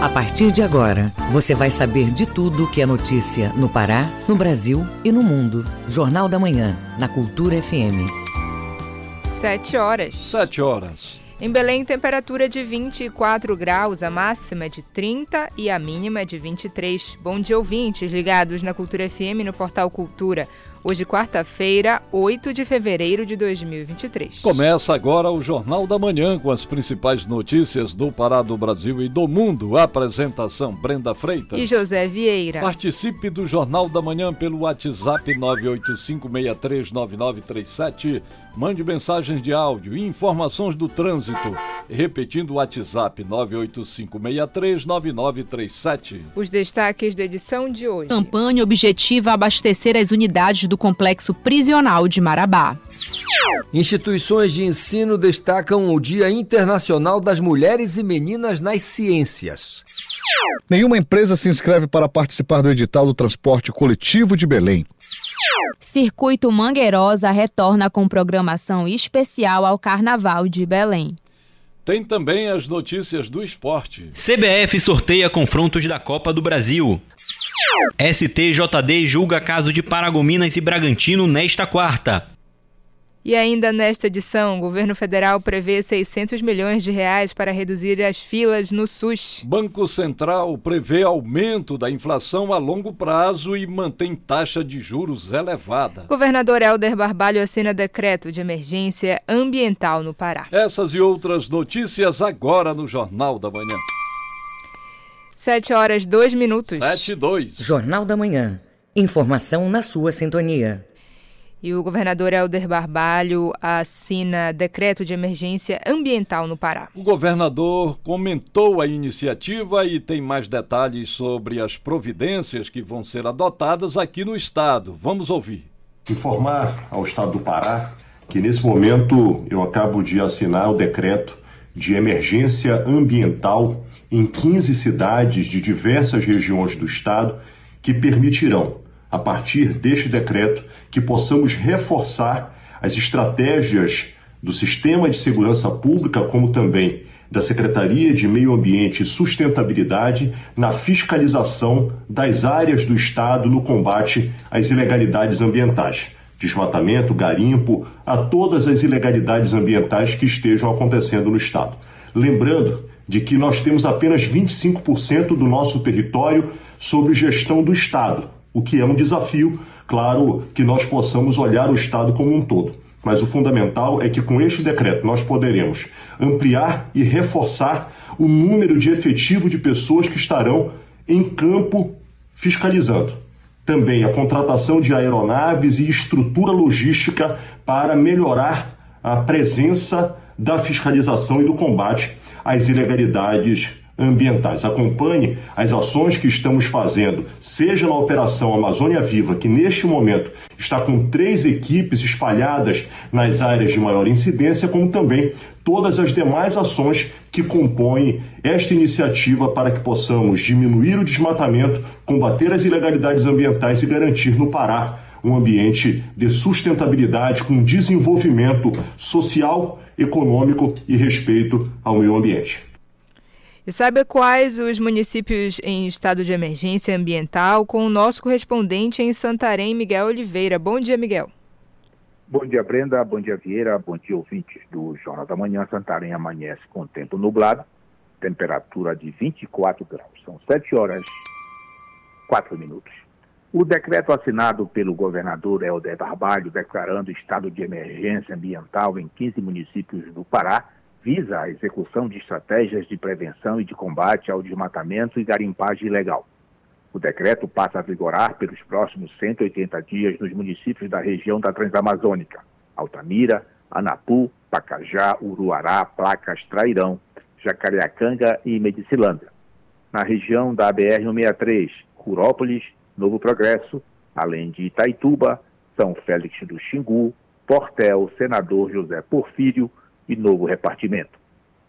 A partir de agora, você vai saber de tudo que é notícia no Pará, no Brasil e no mundo. Jornal da Manhã, na Cultura FM. Sete horas. Sete horas. Em Belém, temperatura de 24 graus, a máxima é de 30 e a mínima é de 23. Bom dia, ouvintes ligados na Cultura FM no portal Cultura. Hoje, quarta-feira, 8 de fevereiro de 2023. Começa agora o Jornal da Manhã com as principais notícias do Pará, do Brasil e do mundo. apresentação: Brenda Freitas e José Vieira. Participe do Jornal da Manhã pelo WhatsApp 985639937. Mande mensagens de áudio e informações do trânsito. Repetindo o WhatsApp 985639937. Os destaques da edição de hoje. Campanha objetiva abastecer as unidades do complexo prisional de Marabá. Instituições de ensino destacam o Dia Internacional das Mulheres e Meninas nas Ciências. Nenhuma empresa se inscreve para participar do edital do transporte coletivo de Belém. Circuito Mangueirosa retorna com programação especial ao Carnaval de Belém. Tem também as notícias do esporte. CBF sorteia confrontos da Copa do Brasil. STJD julga caso de Paragominas e Bragantino nesta quarta. E ainda nesta edição, o governo federal prevê 600 milhões de reais para reduzir as filas no SUS. Banco Central prevê aumento da inflação a longo prazo e mantém taxa de juros elevada. Governador Helder Barbalho assina decreto de emergência ambiental no Pará. Essas e outras notícias agora no Jornal da Manhã. 7 horas 2 minutos. 7 e 2. Jornal da Manhã. Informação na sua sintonia. E o governador Helder Barbalho assina decreto de emergência ambiental no Pará. O governador comentou a iniciativa e tem mais detalhes sobre as providências que vão ser adotadas aqui no estado. Vamos ouvir. Informar ao estado do Pará que nesse momento eu acabo de assinar o decreto de emergência ambiental em 15 cidades de diversas regiões do estado que permitirão a partir deste decreto, que possamos reforçar as estratégias do Sistema de Segurança Pública, como também da Secretaria de Meio Ambiente e Sustentabilidade na fiscalização das áreas do Estado no combate às ilegalidades ambientais. Desmatamento, garimpo, a todas as ilegalidades ambientais que estejam acontecendo no Estado. Lembrando de que nós temos apenas 25% do nosso território sob gestão do Estado o que é um desafio, claro, que nós possamos olhar o Estado como um todo. Mas o fundamental é que com este decreto nós poderemos ampliar e reforçar o número de efetivo de pessoas que estarão em campo fiscalizando. Também a contratação de aeronaves e estrutura logística para melhorar a presença da fiscalização e do combate às ilegalidades ambientais. Acompanhe as ações que estamos fazendo, seja na Operação Amazônia Viva, que neste momento está com três equipes espalhadas nas áreas de maior incidência, como também todas as demais ações que compõem esta iniciativa para que possamos diminuir o desmatamento, combater as ilegalidades ambientais e garantir no Pará um ambiente de sustentabilidade com desenvolvimento social, econômico e respeito ao meio ambiente. E saiba quais os municípios em estado de emergência ambiental com o nosso correspondente em Santarém, Miguel Oliveira. Bom dia, Miguel. Bom dia, Brenda. Bom dia, Vieira. Bom dia, ouvintes do Jornal da Manhã. Santarém amanhece com tempo nublado, temperatura de 24 graus. São 7 horas 4 minutos. O decreto assinado pelo governador Helder Barbalho declarando estado de emergência ambiental em 15 municípios do Pará visa a execução de estratégias de prevenção e de combate ao desmatamento e garimpagem ilegal. O decreto passa a vigorar pelos próximos 180 dias nos municípios da região da Transamazônica: Altamira, Anapu, Pacajá, Uruará, Placas, Trairão, Jacareacanga e Medicilândia. Na região da BR-163, Curópolis, Novo Progresso, além de Itaituba, São Félix do Xingu, Portel, Senador José Porfírio, e novo repartimento.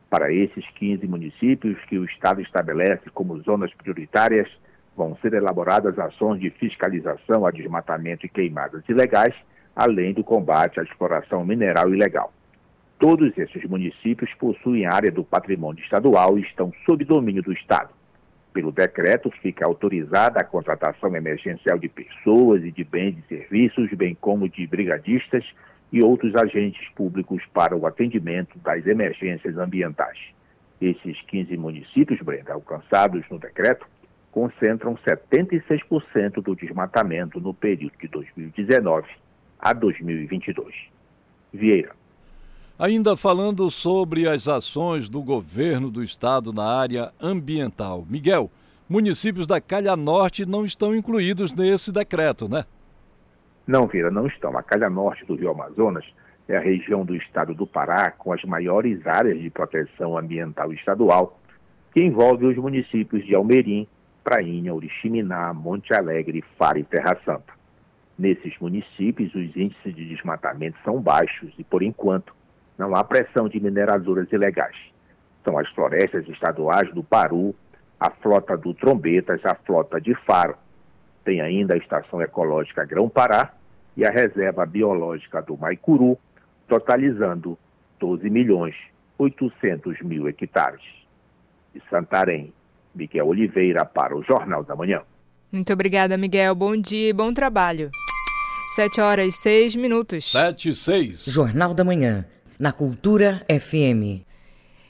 Para esses 15 municípios que o Estado estabelece como zonas prioritárias, vão ser elaboradas ações de fiscalização a desmatamento e queimadas ilegais, além do combate à exploração mineral ilegal. Todos esses municípios possuem área do patrimônio estadual e estão sob domínio do Estado. Pelo decreto, fica autorizada a contratação emergencial de pessoas e de bens e serviços, bem como de brigadistas e outros agentes públicos para o atendimento das emergências ambientais. Esses 15 municípios, Brenda, alcançados no decreto, concentram 76% do desmatamento no período de 2019 a 2022. Vieira. Ainda falando sobre as ações do governo do estado na área ambiental. Miguel, municípios da Calha Norte não estão incluídos nesse decreto, né? Não, Vira, não estão. A Calha Norte do Rio Amazonas é a região do estado do Pará com as maiores áreas de proteção ambiental estadual, que envolve os municípios de Almerim, Prainha, Oriximiná, Monte Alegre, Fara e Terra Santa. Nesses municípios, os índices de desmatamento são baixos e, por enquanto, não há pressão de mineradoras ilegais. São as florestas estaduais do Paru, a flota do Trombetas, a flota de Faro. Tem ainda a Estação Ecológica Grão-Pará e a Reserva Biológica do Maicuru, totalizando 12 milhões 800 mil hectares. De Santarém, Miguel Oliveira para o Jornal da Manhã. Muito obrigada, Miguel. Bom dia e bom trabalho. Sete horas e seis minutos. Sete e seis. Jornal da Manhã na Cultura FM.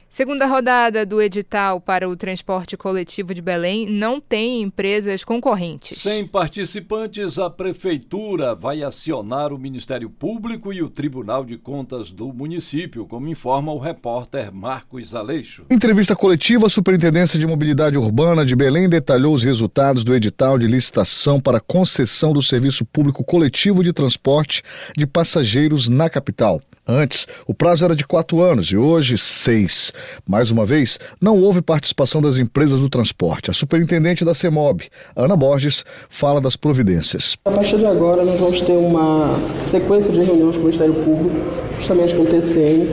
Segunda rodada do edital para o transporte coletivo de Belém não tem empresas concorrentes. Sem participantes, a Prefeitura vai acionar o Ministério Público e o Tribunal de Contas do município, como informa o repórter Marcos Aleixo. Em entrevista coletiva, a Superintendência de Mobilidade Urbana de Belém detalhou os resultados do edital de licitação para concessão do serviço público coletivo de transporte de passageiros na capital. Antes, o prazo era de quatro anos e hoje seis. Mais uma vez, não houve participação das empresas do transporte. A superintendente da CEMOB, Ana Borges, fala das providências. A partir de agora, nós vamos ter uma sequência de reuniões com o Ministério Público, justamente com o TCM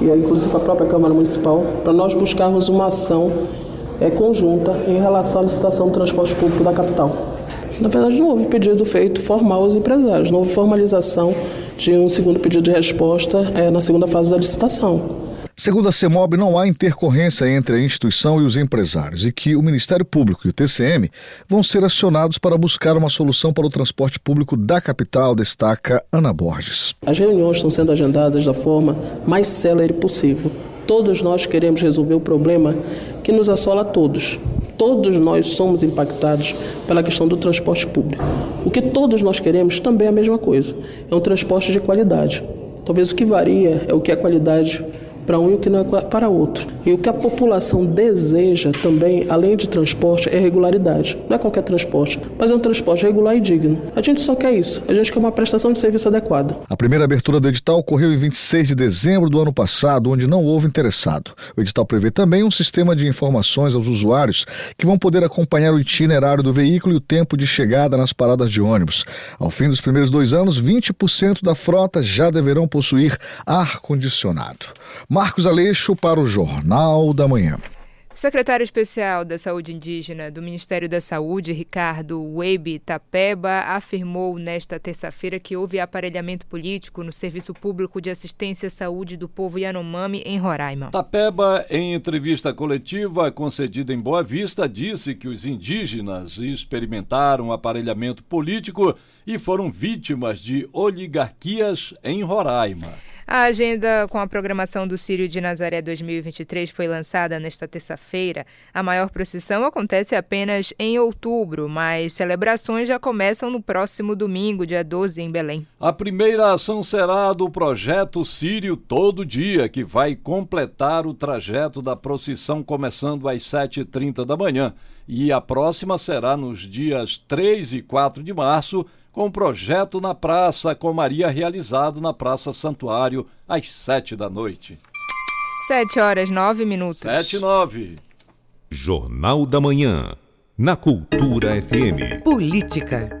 e inclusive com a própria Câmara Municipal, para nós buscarmos uma ação é, conjunta em relação à licitação do transporte público da capital. Na verdade, não houve pedido feito formal aos empresários, não houve formalização de um segundo pedido de resposta é, na segunda fase da licitação. Segundo a CEMOB, não há intercorrência entre a instituição e os empresários e que o Ministério Público e o TCM vão ser acionados para buscar uma solução para o transporte público da capital, destaca Ana Borges. As reuniões estão sendo agendadas da forma mais célere possível. Todos nós queremos resolver o problema que nos assola a todos, Todos nós somos impactados pela questão do transporte público. O que todos nós queremos também é a mesma coisa: é um transporte de qualidade. Talvez o que varia é o que é qualidade para um e o que não é para outro. E o que a população deseja também, além de transporte, é regularidade. Não é qualquer transporte, mas é um transporte regular e digno. A gente só quer isso. A gente quer uma prestação de serviço adequada. A primeira abertura do edital ocorreu em 26 de dezembro do ano passado, onde não houve interessado. O edital prevê também um sistema de informações aos usuários que vão poder acompanhar o itinerário do veículo e o tempo de chegada nas paradas de ônibus. Ao fim dos primeiros dois anos, 20% da frota já deverão possuir ar-condicionado. Marcos Aleixo para o Jornal da Manhã. Secretário Especial da Saúde Indígena do Ministério da Saúde, Ricardo Weibe Tapeba, afirmou nesta terça-feira que houve aparelhamento político no Serviço Público de Assistência à Saúde do Povo Yanomami, em Roraima. Tapeba, em entrevista coletiva concedida em Boa Vista, disse que os indígenas experimentaram aparelhamento político e foram vítimas de oligarquias em Roraima. A agenda com a programação do Círio de Nazaré 2023 foi lançada nesta terça-feira. A maior procissão acontece apenas em outubro, mas celebrações já começam no próximo domingo, dia 12, em Belém. A primeira ação será do projeto Círio Todo Dia, que vai completar o trajeto da procissão começando às 7h30 da manhã. E a próxima será nos dias 3 e 4 de março com um projeto na Praça com Maria realizado na Praça Santuário às sete da noite. Sete horas nove minutos. Sete e nove. Jornal da Manhã, na Cultura FM. Política.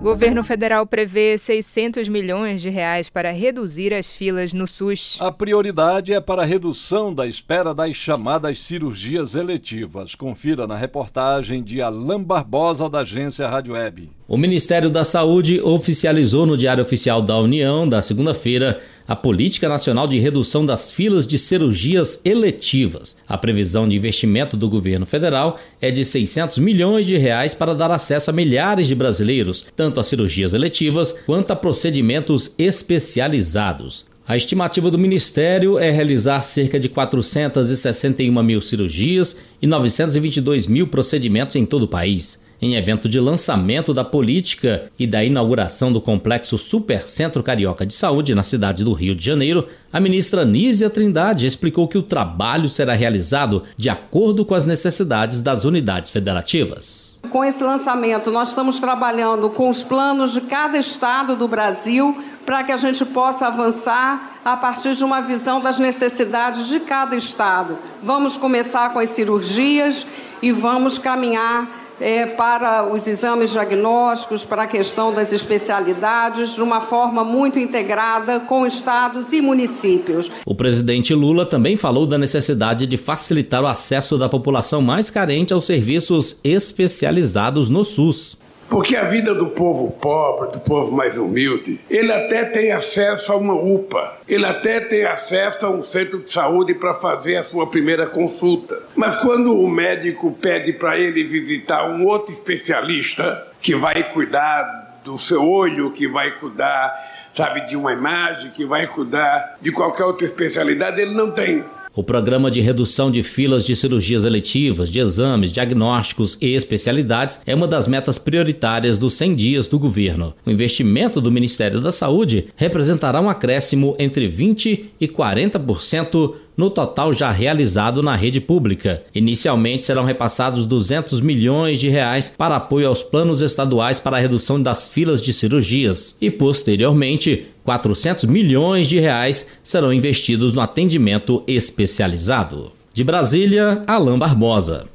Governo federal prevê 600 milhões de reais para reduzir as filas no SUS. A prioridade é para a redução da espera das chamadas cirurgias eletivas. Confira na reportagem de Alain Barbosa da agência Rádio Web. O Ministério da Saúde oficializou no Diário Oficial da União, da segunda-feira, a Política Nacional de Redução das Filas de Cirurgias Eletivas. A previsão de investimento do governo federal é de 600 milhões de reais para dar acesso a milhares de brasileiros, tanto a cirurgias eletivas quanto a procedimentos especializados. A estimativa do Ministério é realizar cerca de 461 mil cirurgias e 922 mil procedimentos em todo o país. Em evento de lançamento da política e da inauguração do complexo Supercentro Carioca de Saúde na cidade do Rio de Janeiro, a ministra Nízia Trindade explicou que o trabalho será realizado de acordo com as necessidades das unidades federativas. Com esse lançamento, nós estamos trabalhando com os planos de cada estado do Brasil para que a gente possa avançar a partir de uma visão das necessidades de cada estado. Vamos começar com as cirurgias e vamos caminhar é, para os exames diagnósticos, para a questão das especialidades, de uma forma muito integrada com estados e municípios. O presidente Lula também falou da necessidade de facilitar o acesso da população mais carente aos serviços especializados no SUS. Porque a vida do povo pobre, do povo mais humilde, ele até tem acesso a uma UPA, ele até tem acesso a um centro de saúde para fazer a sua primeira consulta. Mas quando o médico pede para ele visitar um outro especialista que vai cuidar do seu olho, que vai cuidar, sabe, de uma imagem, que vai cuidar de qualquer outra especialidade, ele não tem. O programa de redução de filas de cirurgias eletivas, de exames, diagnósticos e especialidades é uma das metas prioritárias dos 100 dias do governo. O investimento do Ministério da Saúde representará um acréscimo entre 20% e 40% no total já realizado na rede pública. Inicialmente serão repassados 200 milhões de reais para apoio aos planos estaduais para a redução das filas de cirurgias e posteriormente 400 milhões de reais serão investidos no atendimento especializado. De Brasília, Alain Barbosa.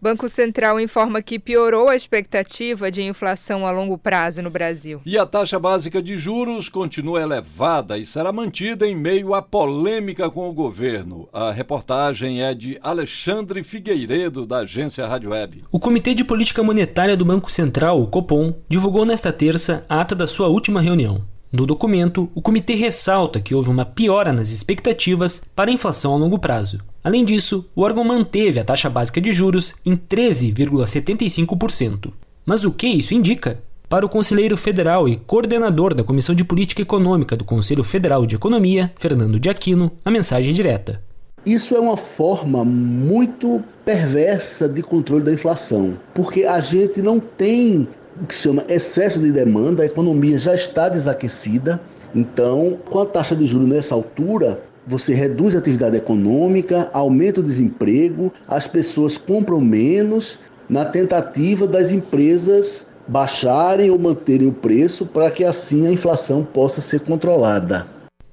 Banco Central informa que piorou a expectativa de inflação a longo prazo no Brasil. E a taxa básica de juros continua elevada e será mantida em meio à polêmica com o governo. A reportagem é de Alexandre Figueiredo, da agência Rádio Web. O Comitê de Política Monetária do Banco Central, o Copom, divulgou nesta terça a ata da sua última reunião. No documento, o comitê ressalta que houve uma piora nas expectativas para a inflação a longo prazo. Além disso, o órgão manteve a taxa básica de juros em 13,75%. Mas o que isso indica? Para o conselheiro federal e coordenador da Comissão de Política Econômica do Conselho Federal de Economia, Fernando de Aquino, a mensagem é direta. Isso é uma forma muito perversa de controle da inflação, porque a gente não tem que se chama excesso de demanda, a economia já está desaquecida. Então, com a taxa de juros nessa altura, você reduz a atividade econômica, aumenta o desemprego, as pessoas compram menos na tentativa das empresas baixarem ou manterem o preço para que assim a inflação possa ser controlada.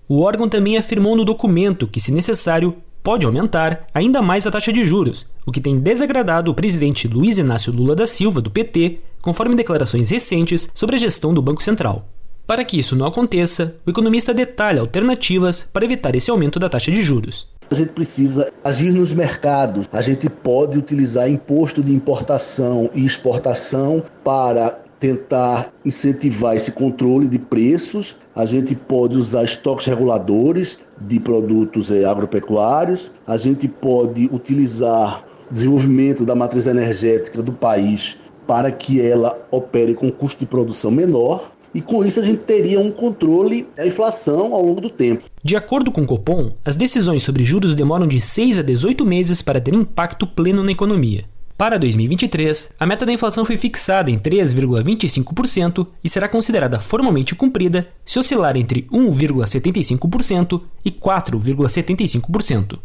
O órgão também afirmou no documento que, se necessário, pode aumentar ainda mais a taxa de juros, o que tem desagradado o presidente Luiz Inácio Lula da Silva, do PT, conforme declarações recentes sobre a gestão do Banco Central. Para que isso não aconteça, o economista detalha alternativas para evitar esse aumento da taxa de juros. A gente precisa agir nos mercados. A gente pode utilizar imposto de importação e exportação para tentar incentivar esse controle de preços. A gente pode usar estoques reguladores de produtos eh, agropecuários. A gente pode utilizar desenvolvimento da matriz energética do país para que ela opere com custo de produção menor e com isso a gente teria um controle da inflação ao longo do tempo. De acordo com o Copom, as decisões sobre juros demoram de 6 a 18 meses para ter impacto pleno na economia. Para 2023, a meta da inflação foi fixada em 3,25% e será considerada formalmente cumprida se oscilar entre 1,75% e 4,75%.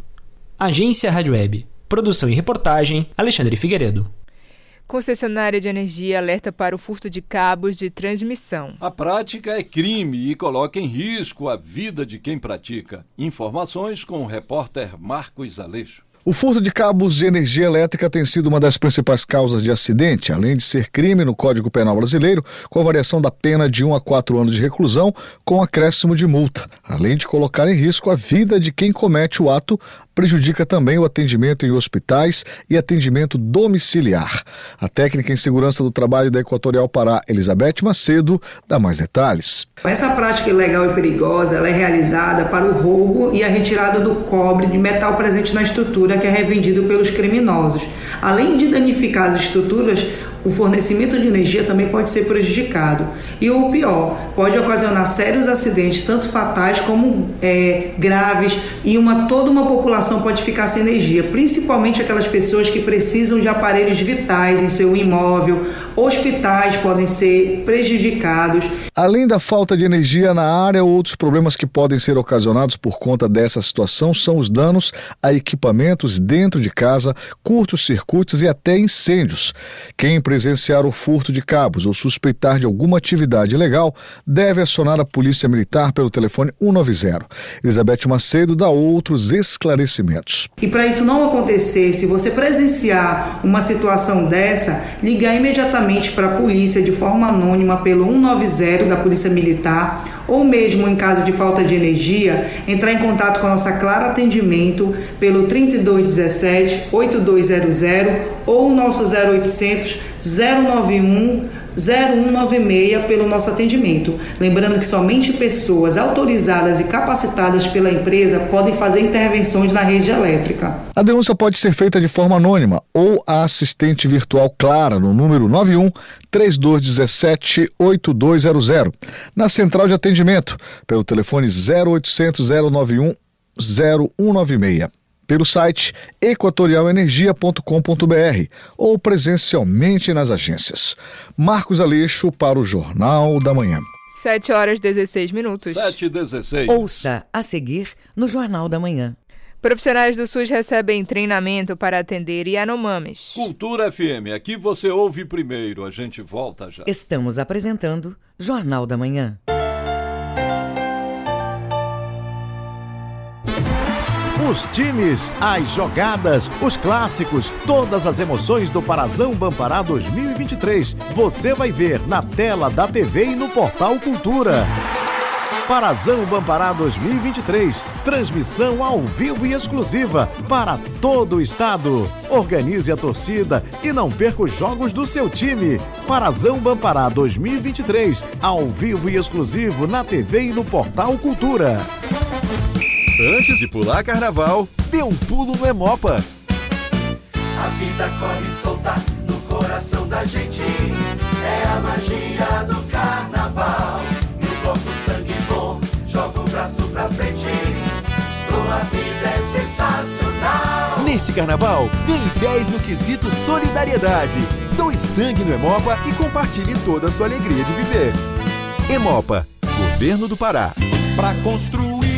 Agência Rádio Web. Produção e reportagem: Alexandre Figueiredo. Concessionária de energia alerta para o furto de cabos de transmissão. A prática é crime e coloca em risco a vida de quem pratica. Informações com o repórter Marcos Aleixo. O furto de cabos de energia elétrica tem sido uma das principais causas de acidente, além de ser crime no Código Penal Brasileiro, com a variação da pena de 1 a 4 anos de reclusão, com acréscimo de multa, além de colocar em risco a vida de quem comete o ato, prejudica também o atendimento em hospitais e atendimento domiciliar. A técnica em segurança do trabalho da Equatorial Pará, Elizabeth Macedo, dá mais detalhes. Essa prática ilegal e perigosa é realizada para o roubo e a retirada do cobre de metal presente na estrutura que é revendido pelos criminosos. Além de danificar as estruturas, o fornecimento de energia também pode ser prejudicado. E o pior, pode ocasionar sérios acidentes, tanto fatais como é, graves, e uma, toda uma população pode ficar sem energia, principalmente aquelas pessoas que precisam de aparelhos vitais em seu imóvel, hospitais podem ser prejudicados. Além da falta de energia na área, outros problemas que podem ser ocasionados por conta dessa situação são os danos a equipamentos dentro de casa, curtos circuitos e até incêndios. Quem presenciar o furto de cabos ou suspeitar de alguma atividade ilegal, deve acionar a Polícia Militar pelo telefone 190. Elizabeth Macedo dá outros esclarecimentos. E para isso não acontecer, se você presenciar uma situação dessa, ligar imediatamente para a polícia de forma anônima pelo 190 da Polícia Militar ou mesmo em caso de falta de energia, entrar em contato com a nossa Clara Atendimento pelo 3217 8200 ou nosso 0800 091 0196 pelo nosso atendimento. Lembrando que somente pessoas autorizadas e capacitadas pela empresa podem fazer intervenções na rede elétrica. A denúncia pode ser feita de forma anônima ou a assistente virtual Clara no número 91 3217 8200 na central de atendimento pelo telefone 0800 091 0196 pelo site equatorialenergia.com.br ou presencialmente nas agências. Marcos Aleixo para o Jornal da Manhã. 7 horas 16 minutos. 7 e 16. Ouça a seguir no Jornal da Manhã. Profissionais do SUS recebem treinamento para atender Yanomamis. Cultura FM, aqui você ouve primeiro, a gente volta já. Estamos apresentando Jornal da Manhã. Os times, as jogadas, os clássicos, todas as emoções do Parazão Bampará 2023. Você vai ver na tela da TV e no portal Cultura. Parazão Bampará 2023. Transmissão ao vivo e exclusiva para todo o estado. Organize a torcida e não perca os jogos do seu time. Parazão Bampará 2023. Ao vivo e exclusivo na TV e no portal Cultura. Antes de pular carnaval, dê um pulo no Emopa. A vida corre solta no coração da gente. É a magia do carnaval. No bloco sangue bom, joga o braço pra frente. Tua vida é sensacional. Neste carnaval, ganhe 10 no quesito solidariedade. Doe sangue no Emopa e compartilhe toda a sua alegria de viver. Emopa, Governo do Pará. Pra construir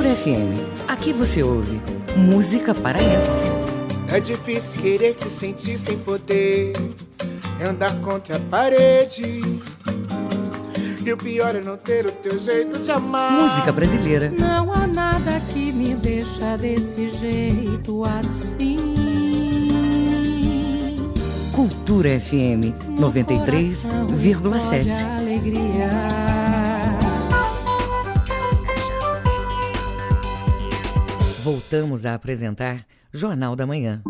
Cultura FM. Aqui você ouve música paraense. É difícil querer te sentir sem poder. É andar contra a parede. E o pior é não ter o teu jeito de amar. Música brasileira. Não há nada que me deixa desse jeito assim. Cultura FM 93,7. Voltamos a apresentar Jornal da Manhã.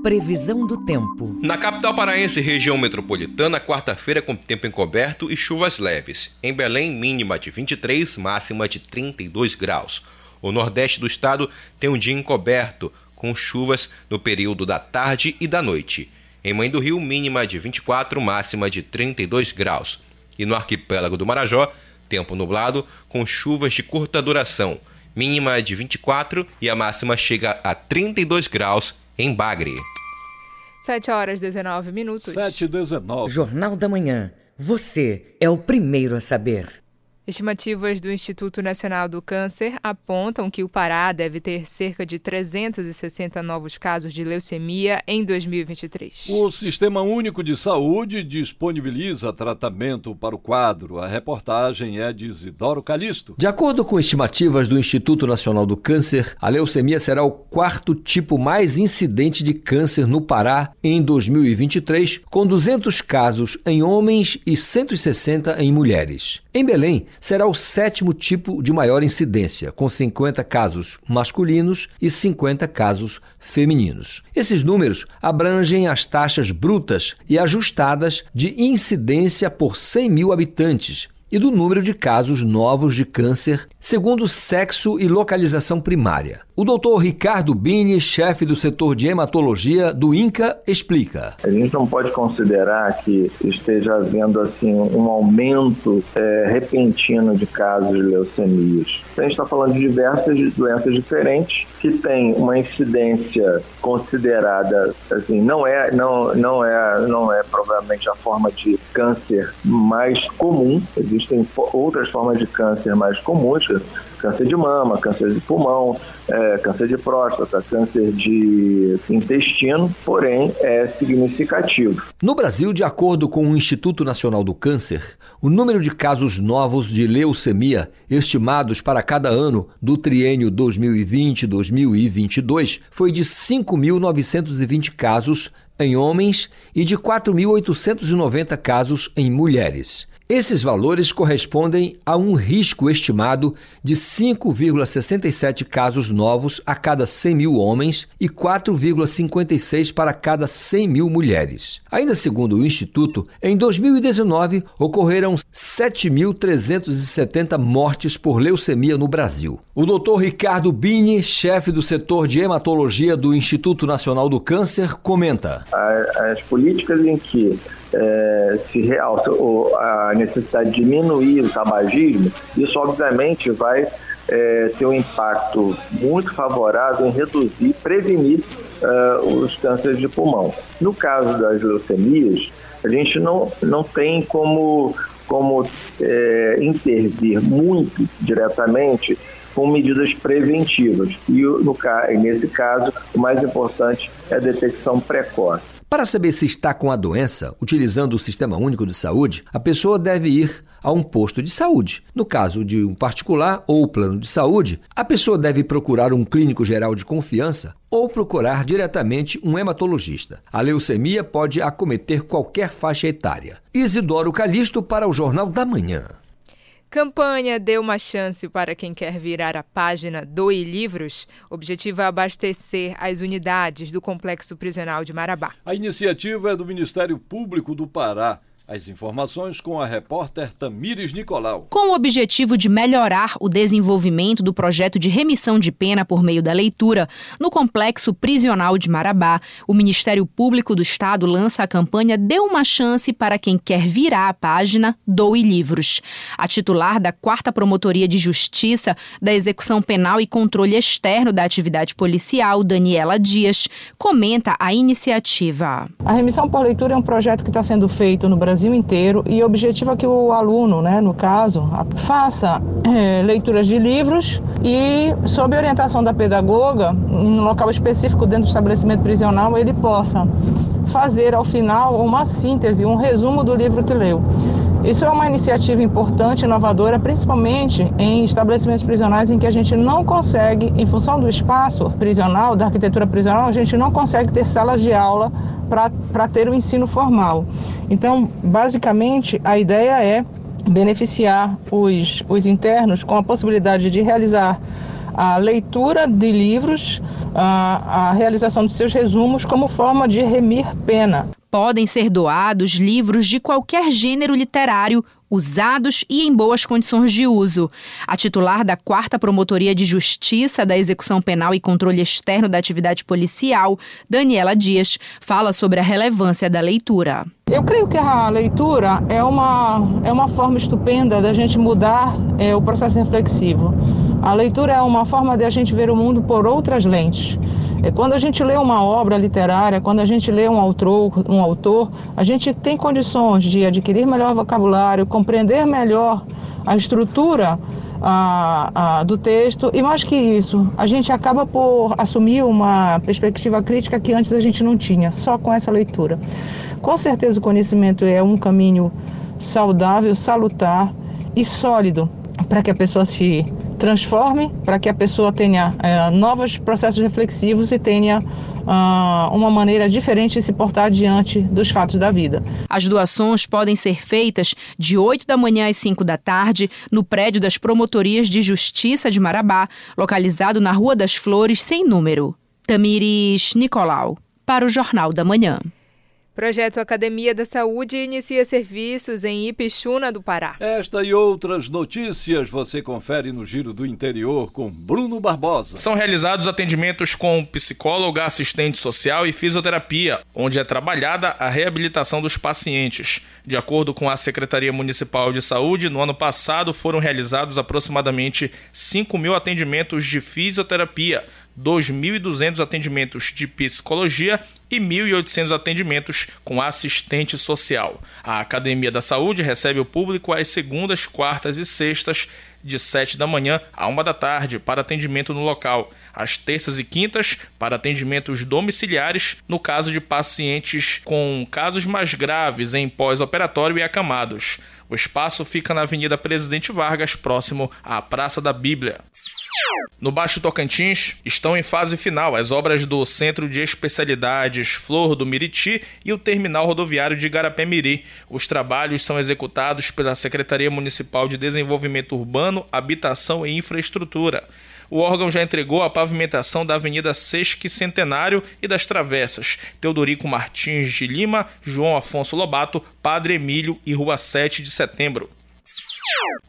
Previsão do tempo. Na capital paraense, região metropolitana, quarta-feira com tempo encoberto e chuvas leves. Em Belém, mínima de 23, máxima de 32 graus. O nordeste do estado tem um dia encoberto, com chuvas no período da tarde e da noite. Em Mãe do Rio, mínima de 24, máxima de 32 graus. E no arquipélago do Marajó, tempo nublado, com chuvas de curta duração mínima de 24 e a máxima chega a 32 graus em Bagre. 7 horas 19 minutos. 7 e 19. Jornal da Manhã. Você é o primeiro a saber. Estimativas do Instituto Nacional do Câncer apontam que o Pará deve ter cerca de 360 novos casos de leucemia em 2023. O Sistema Único de Saúde disponibiliza tratamento para o quadro. A reportagem é de Isidoro Calixto. De acordo com estimativas do Instituto Nacional do Câncer, a leucemia será o quarto tipo mais incidente de câncer no Pará em 2023, com 200 casos em homens e 160 em mulheres. Em Belém, será o sétimo tipo de maior incidência, com 50 casos masculinos e 50 casos femininos. Esses números abrangem as taxas brutas e ajustadas de incidência por 100 mil habitantes, e do número de casos novos de câncer, segundo sexo e localização primária. O doutor Ricardo Bini, chefe do setor de hematologia do INCA, explica. A gente não pode considerar que esteja havendo assim um aumento é, repentino de casos de leucemias. A gente está falando de diversas doenças diferentes que têm uma incidência considerada assim não é não não é não é provavelmente a forma de câncer mais comum. Existem outras formas de câncer mais comuns câncer de mama, câncer de pulmão, é, câncer de próstata, câncer de intestino, porém é significativo. No Brasil, de acordo com o Instituto Nacional do Câncer, o número de casos novos de leucemia estimados para cada ano do triênio 2020-2022 foi de 5.920 casos em homens e de 4.890 casos em mulheres. Esses valores correspondem a um risco estimado de 5,67 casos novos a cada 100 mil homens e 4,56 para cada 100 mil mulheres. Ainda segundo o Instituto, em 2019 ocorreram 7.370 mortes por leucemia no Brasil. O Dr. Ricardo Bini, chefe do setor de hematologia do Instituto Nacional do Câncer, comenta: As políticas em que é, se realça a necessidade de diminuir o tabagismo, isso obviamente vai é, ter um impacto muito favorável em reduzir, prevenir uh, os cânceres de pulmão. No caso das leucemias, a gente não, não tem como, como intervir muito diretamente com medidas preventivas. E no, nesse caso, o mais importante é a detecção precoce. Para saber se está com a doença, utilizando o Sistema Único de Saúde, a pessoa deve ir a um posto de saúde. No caso de um particular ou plano de saúde, a pessoa deve procurar um clínico geral de confiança ou procurar diretamente um hematologista. A leucemia pode acometer qualquer faixa etária. Isidoro Calixto para o Jornal da Manhã. Campanha Dê uma chance para quem quer virar a página Doe Livros. Objetivo é abastecer as unidades do Complexo Prisional de Marabá. A iniciativa é do Ministério Público do Pará as informações com a repórter Tamires Nicolau. Com o objetivo de melhorar o desenvolvimento do projeto de remissão de pena por meio da leitura, no complexo prisional de Marabá, o Ministério Público do Estado lança a campanha Dê uma chance para quem quer virar a página Doe Livros. A titular da Quarta Promotoria de Justiça da Execução Penal e Controle Externo da Atividade Policial, Daniela Dias, comenta a iniciativa. A remissão por leitura é um projeto que está sendo feito no Brasil Brasil inteiro e o objetivo é que o aluno, né, no caso, faça é, leituras de livros e, sob orientação da pedagoga, em um local específico dentro do estabelecimento prisional, ele possa fazer ao final uma síntese, um resumo do livro que leu. Isso é uma iniciativa importante, inovadora, principalmente em estabelecimentos prisionais em que a gente não consegue, em função do espaço prisional, da arquitetura prisional, a gente não consegue ter salas de aula para ter o ensino formal. Então, basicamente, a ideia é beneficiar os, os internos com a possibilidade de realizar a leitura de livros, a, a realização de seus resumos como forma de remir pena. Podem ser doados livros de qualquer gênero literário usados e em boas condições de uso. A titular da Quarta Promotoria de Justiça da Execução Penal e Controle Externo da Atividade Policial, Daniela Dias, fala sobre a relevância da leitura. Eu creio que a leitura é uma, é uma forma estupenda da gente mudar é, o processo reflexivo. A leitura é uma forma de a gente ver o mundo por outras lentes. É quando a gente lê uma obra literária, quando a gente lê um autor, um autor, a gente tem condições de adquirir melhor vocabulário, compreender melhor a estrutura a, do texto e mais que isso, a gente acaba por assumir uma perspectiva crítica que antes a gente não tinha, só com essa leitura. Com certeza o conhecimento é um caminho saudável, salutar e sólido para que a pessoa se transforme, para que a pessoa tenha é, novos processos reflexivos e tenha uh, uma maneira diferente de se portar diante dos fatos da vida. As doações podem ser feitas de 8 da manhã às 5 da tarde no prédio das Promotorias de Justiça de Marabá, localizado na Rua das Flores, sem número. Tamires Nicolau, para o Jornal da Manhã. Projeto Academia da Saúde inicia serviços em Ipixuna do Pará. Esta e outras notícias você confere no Giro do Interior com Bruno Barbosa. São realizados atendimentos com psicóloga, assistente social e fisioterapia, onde é trabalhada a reabilitação dos pacientes. De acordo com a Secretaria Municipal de Saúde, no ano passado foram realizados aproximadamente 5 mil atendimentos de fisioterapia 2.200 atendimentos de psicologia e 1.800 atendimentos com assistente social. A Academia da Saúde recebe o público às segundas, quartas e sextas, de 7 da manhã a 1 da tarde, para atendimento no local. Às terças e quintas, para atendimentos domiciliares, no caso de pacientes com casos mais graves em pós-operatório e acamados. O espaço fica na Avenida Presidente Vargas, próximo à Praça da Bíblia. No Baixo Tocantins estão em fase final as obras do Centro de Especialidades Flor do Miriti e o Terminal Rodoviário de Garapé-Miri. Os trabalhos são executados pela Secretaria Municipal de Desenvolvimento Urbano, Habitação e Infraestrutura o órgão já entregou a pavimentação da Avenida Sesque Centenário e das travessas Teodorico Martins de Lima, João Afonso Lobato, Padre Emílio e Rua 7 de Setembro.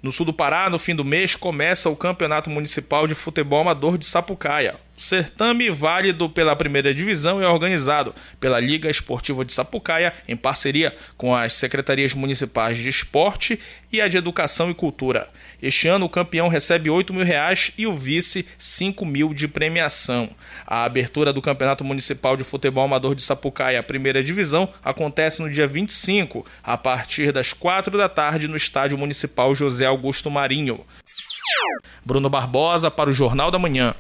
No sul do Pará, no fim do mês, começa o Campeonato Municipal de Futebol Amador de Sapucaia. O certame, válido pela primeira divisão, é organizado pela Liga Esportiva de Sapucaia, em parceria com as secretarias municipais de esporte e a de educação e cultura. Este ano, o campeão recebe 8 mil reais e o vice 5 mil de premiação. A abertura do Campeonato Municipal de Futebol Amador de Sapucaia, primeira divisão, acontece no dia 25, a partir das 4 da tarde, no Estádio Municipal José Augusto Marinho. Bruno Barbosa para o Jornal da Manhã.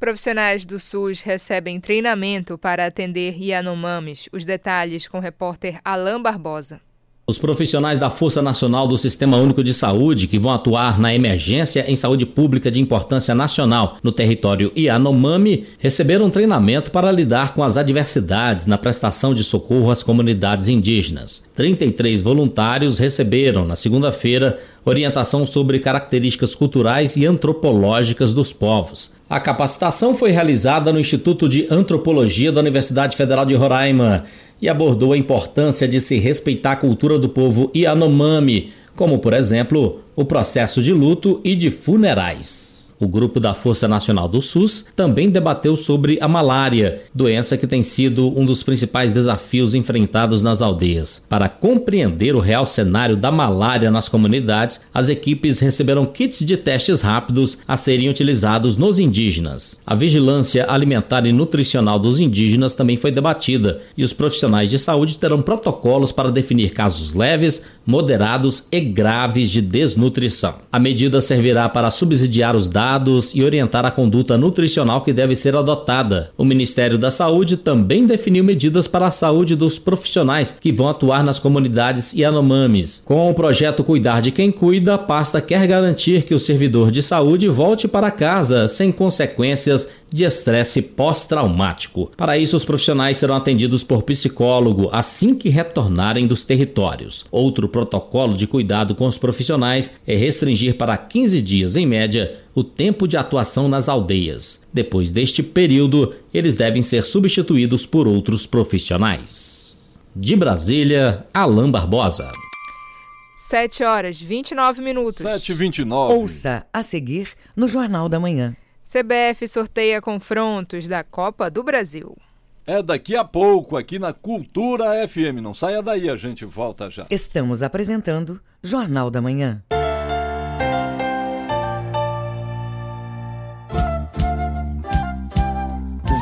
Profissionais do SUS recebem treinamento para atender Yanomamis. Os detalhes com o repórter Alain Barbosa. Os profissionais da Força Nacional do Sistema Único de Saúde, que vão atuar na emergência em saúde pública de importância nacional no território Yanomami, receberam treinamento para lidar com as adversidades na prestação de socorro às comunidades indígenas. 33 voluntários receberam, na segunda-feira, orientação sobre características culturais e antropológicas dos povos. A capacitação foi realizada no Instituto de Antropologia da Universidade Federal de Roraima e abordou a importância de se respeitar a cultura do povo Yanomami, como, por exemplo, o processo de luto e de funerais. O grupo da Força Nacional do SUS também debateu sobre a malária, doença que tem sido um dos principais desafios enfrentados nas aldeias. Para compreender o real cenário da malária nas comunidades, as equipes receberam kits de testes rápidos a serem utilizados nos indígenas. A vigilância alimentar e nutricional dos indígenas também foi debatida e os profissionais de saúde terão protocolos para definir casos leves, moderados e graves de desnutrição. A medida servirá para subsidiar os dados dados e orientar a conduta nutricional que deve ser adotada. O Ministério da Saúde também definiu medidas para a saúde dos profissionais que vão atuar nas comunidades Yanomamis. Com o projeto Cuidar de Quem Cuida, a pasta quer garantir que o servidor de saúde volte para casa sem consequências de estresse pós-traumático. Para isso, os profissionais serão atendidos por psicólogo assim que retornarem dos territórios. Outro protocolo de cuidado com os profissionais é restringir para 15 dias, em média, o tempo de atuação nas aldeias. Depois deste período, eles devem ser substituídos por outros profissionais. De Brasília, Alain Barbosa. 7 horas 29 minutos. 7 29 Ouça a seguir no Jornal da Manhã. CBF sorteia confrontos da Copa do Brasil. É daqui a pouco, aqui na Cultura FM. Não saia daí, a gente volta já. Estamos apresentando Jornal da Manhã.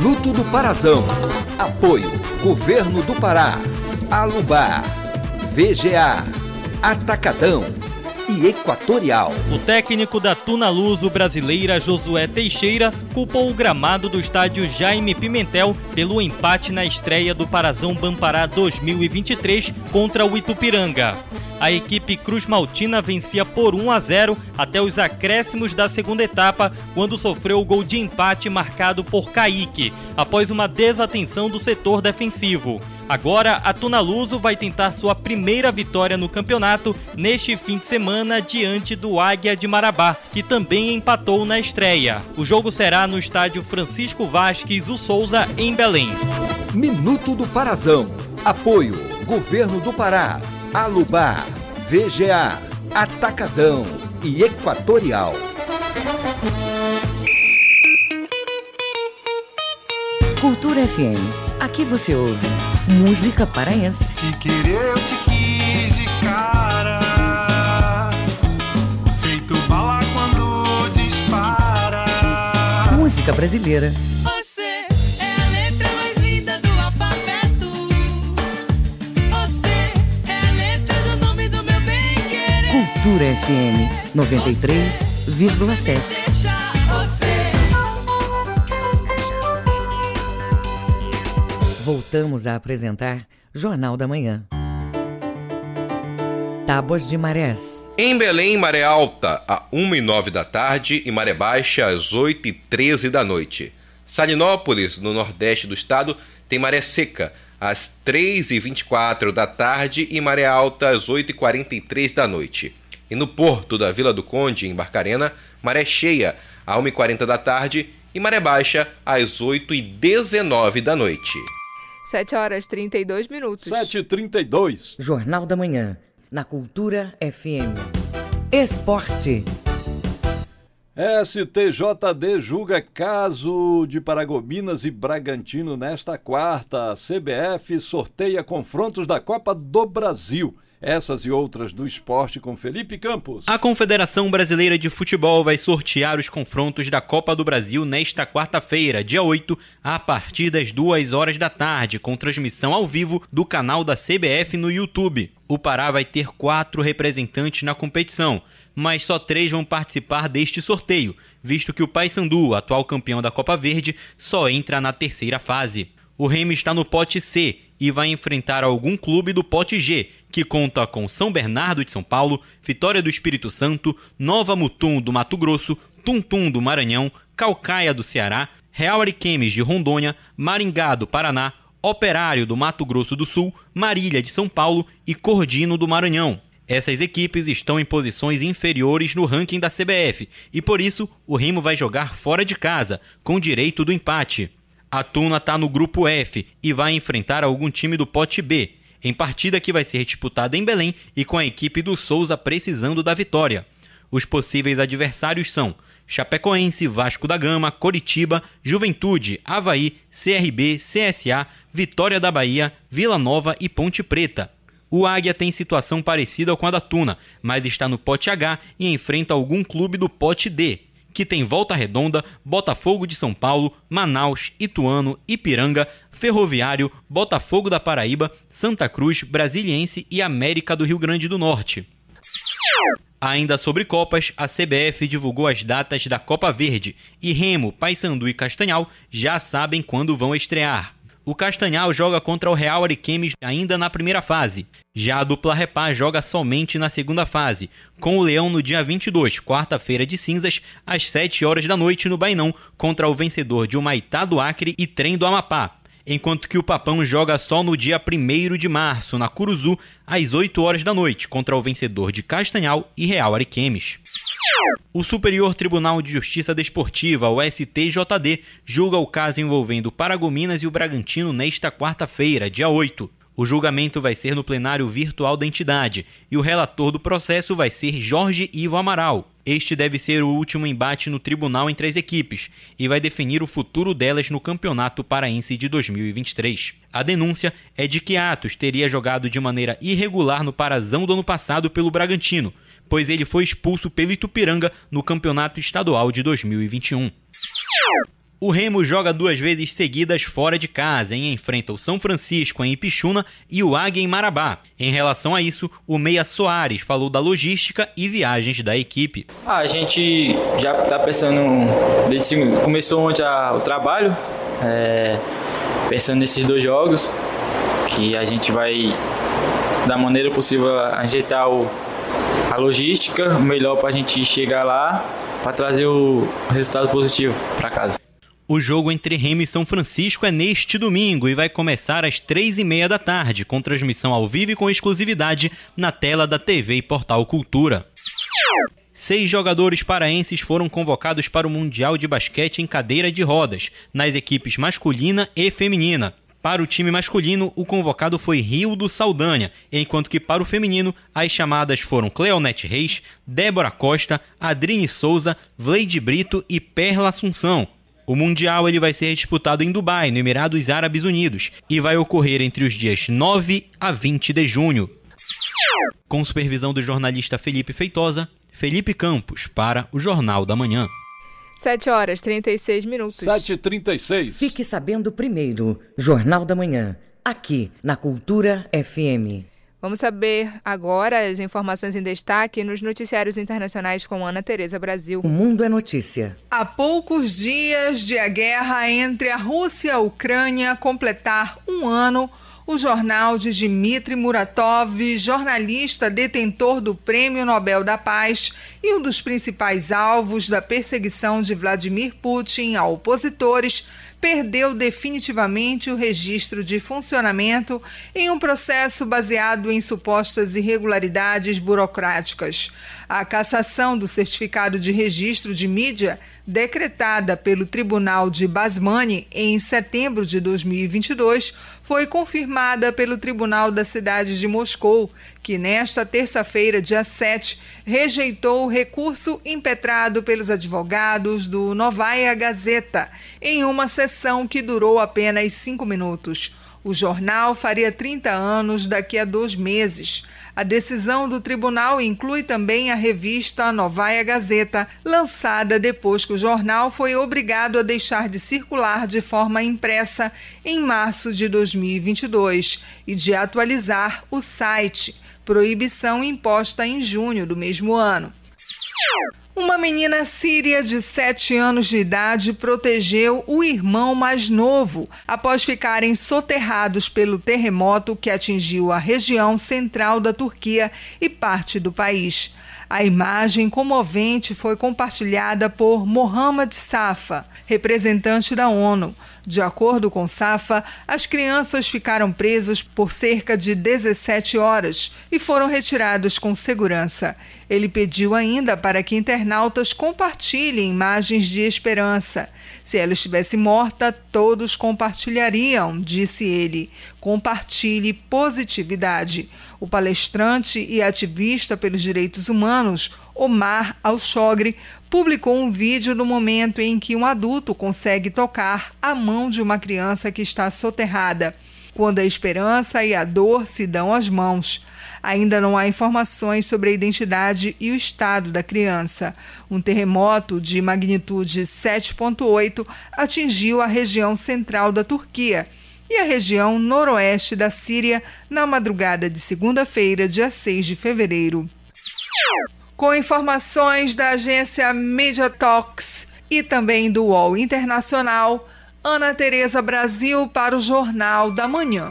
Minuto do Parazão. Apoio Governo do Pará, Alubar, VGA, Atacadão e Equatorial. O técnico da Tuna Luso brasileira Josué Teixeira culpou o gramado do estádio Jaime Pimentel pelo empate na estreia do Parazão Bampará 2023 contra o Itupiranga a equipe Cruz Maltina vencia por 1 a 0 até os acréscimos da segunda etapa, quando sofreu o gol de empate marcado por Kaique, após uma desatenção do setor defensivo. Agora, a Tunaluso vai tentar sua primeira vitória no campeonato neste fim de semana diante do Águia de Marabá, que também empatou na estreia. O jogo será no estádio Francisco Vasques o Souza, em Belém. Minuto do Parazão. Apoio Governo do Pará. Alubar, VGA, Atacadão e Equatorial. Cultura FM. Aqui você ouve música paraense. Te querer, eu te quis de cara. Feito bala quando dispara. Música brasileira. Você é a letra mais linda do alfabeto. Você é a letra do nome do meu bem querer. Cultura FM 93,7. Voltamos a apresentar Jornal da Manhã. Tábuas de Marés. Em Belém, maré alta, a 1 e 9 da tarde e maré baixa, às 8 e 13 da noite. Salinópolis, no nordeste do estado, tem maré seca, às 3 e 24 da tarde e maré alta, às 8 e 43 da noite. E no porto da Vila do Conde, em Barcarena, maré cheia, à 1 e 40 da tarde e maré baixa, às 8 e 19 da noite. 7 horas 32 minutos. 7h32. Jornal da Manhã, na Cultura FM. Esporte. STJD julga caso de Paragominas e Bragantino nesta quarta. A CBF sorteia confrontos da Copa do Brasil. Essas e outras do esporte com Felipe Campos. A Confederação Brasileira de Futebol vai sortear os confrontos da Copa do Brasil nesta quarta-feira, dia 8, a partir das 2 horas da tarde, com transmissão ao vivo do canal da CBF no YouTube. O Pará vai ter quatro representantes na competição, mas só três vão participar deste sorteio, visto que o Paysandu, atual campeão da Copa Verde, só entra na terceira fase. O Remo está no pote C e vai enfrentar algum clube do pote G, que conta com São Bernardo de São Paulo, Vitória do Espírito Santo, Nova Mutum do Mato Grosso, Tuntum do Maranhão, Calcaia do Ceará, Real Ariquemes de Rondônia, Maringá do Paraná, Operário do Mato Grosso do Sul, Marília de São Paulo e Cordino do Maranhão. Essas equipes estão em posições inferiores no ranking da CBF e por isso o Remo vai jogar fora de casa, com direito do empate. A Tuna está no grupo F e vai enfrentar algum time do pote B, em partida que vai ser disputada em Belém e com a equipe do Souza precisando da vitória. Os possíveis adversários são Chapecoense, Vasco da Gama, Coritiba, Juventude, Havaí, CRB, CSA, Vitória da Bahia, Vila Nova e Ponte Preta. O Águia tem situação parecida com a da Tuna, mas está no pote H e enfrenta algum clube do pote D, que tem Volta Redonda, Botafogo de São Paulo, Manaus, Ituano, Ipiranga, Ferroviário, Botafogo da Paraíba, Santa Cruz, Brasiliense e América do Rio Grande do Norte. Ainda sobre Copas, a CBF divulgou as datas da Copa Verde e Remo, Paysandu e Castanhal já sabem quando vão estrear. O Castanhal joga contra o Real Ariquemes ainda na primeira fase. Já a dupla Repá joga somente na segunda fase, com o Leão no dia 22, quarta-feira de cinzas, às 7 horas da noite no Bainão, contra o vencedor de Humaitá do Acre e Trem do Amapá. Enquanto que o Papão joga só no dia 1 de março, na Curuzu, às 8 horas da noite, contra o vencedor de Castanhal e Real Ariquemes. O Superior Tribunal de Justiça Desportiva, o STJD, julga o caso envolvendo o Paragominas e o Bragantino nesta quarta-feira, dia 8. O julgamento vai ser no plenário virtual da entidade e o relator do processo vai ser Jorge Ivo Amaral. Este deve ser o último embate no tribunal entre as equipes e vai definir o futuro delas no Campeonato Paraense de 2023. A denúncia é de que Atos teria jogado de maneira irregular no Parazão do ano passado pelo Bragantino, pois ele foi expulso pelo Itupiranga no Campeonato Estadual de 2021. O Remo joga duas vezes seguidas fora de casa e enfrenta o São Francisco em Ipixuna e o Águia em Marabá. Em relação a isso, o Meia Soares falou da logística e viagens da equipe. Ah, a gente já está pensando, desde que começou ontem a, o trabalho, é, pensando nesses dois jogos, que a gente vai, da maneira possível, ajeitar o, a logística melhor para a gente chegar lá para trazer o resultado positivo para casa. O jogo entre Remo e São Francisco é neste domingo e vai começar às três e meia da tarde, com transmissão ao vivo e com exclusividade na tela da TV e Portal Cultura. Seis jogadores paraenses foram convocados para o Mundial de Basquete em cadeira de rodas, nas equipes masculina e feminina. Para o time masculino, o convocado foi Rio do Saldanha, enquanto que para o feminino, as chamadas foram Cleonete Reis, Débora Costa, Adrine Souza, Vleide Brito e Perla Assunção, o Mundial ele vai ser disputado em Dubai, no Emirados Árabes Unidos, e vai ocorrer entre os dias 9 a 20 de junho. Com supervisão do jornalista Felipe Feitosa, Felipe Campos, para o Jornal da Manhã. 7 horas 36 minutos. 7h36. Fique sabendo primeiro, Jornal da Manhã, aqui na Cultura FM. Vamos saber agora as informações em destaque nos noticiários internacionais com Ana Tereza Brasil. O Mundo é Notícia. Há poucos dias de a guerra entre a Rússia e a Ucrânia completar um ano, o jornal de Dmitry Muratov, jornalista detentor do Prêmio Nobel da Paz e um dos principais alvos da perseguição de Vladimir Putin a opositores, perdeu definitivamente o registro de funcionamento em um processo baseado em supostas irregularidades burocráticas. A cassação do certificado de registro de mídia, decretada pelo Tribunal de Basmani em setembro de 2022, foi confirmada pelo Tribunal da cidade de Moscou, que nesta terça-feira, dia 7, rejeitou o recurso impetrado pelos advogados do Novaya Gazeta em uma sessão que durou apenas cinco minutos. O jornal faria 30 anos daqui a dois meses. A decisão do tribunal inclui também a revista Novaya Gazeta, lançada depois que o jornal foi obrigado a deixar de circular de forma impressa em março de 2022 e de atualizar o site, proibição imposta em junho do mesmo ano. Uma menina síria de 7 anos de idade protegeu o irmão mais novo após ficarem soterrados pelo terremoto que atingiu a região central da Turquia e parte do país. A imagem comovente foi compartilhada por Mohammad Safa, representante da ONU. De acordo com Safa, as crianças ficaram presas por cerca de 17 horas e foram retiradas com segurança. Ele pediu ainda para que internautas compartilhem imagens de esperança. Se ela estivesse morta, todos compartilhariam, disse ele. Compartilhe positividade. O palestrante e ativista pelos direitos humanos, Omar Al-Shogri, publicou um vídeo no momento em que um adulto consegue tocar a mão de uma criança que está soterrada, quando a esperança e a dor se dão as mãos. Ainda não há informações sobre a identidade e o estado da criança. Um terremoto de magnitude 7,8 atingiu a região central da Turquia e a região noroeste da Síria na madrugada de segunda-feira, dia 6 de fevereiro. Com informações da agência Media Talks e também do UOL Internacional, Ana Tereza Brasil para o Jornal da Manhã.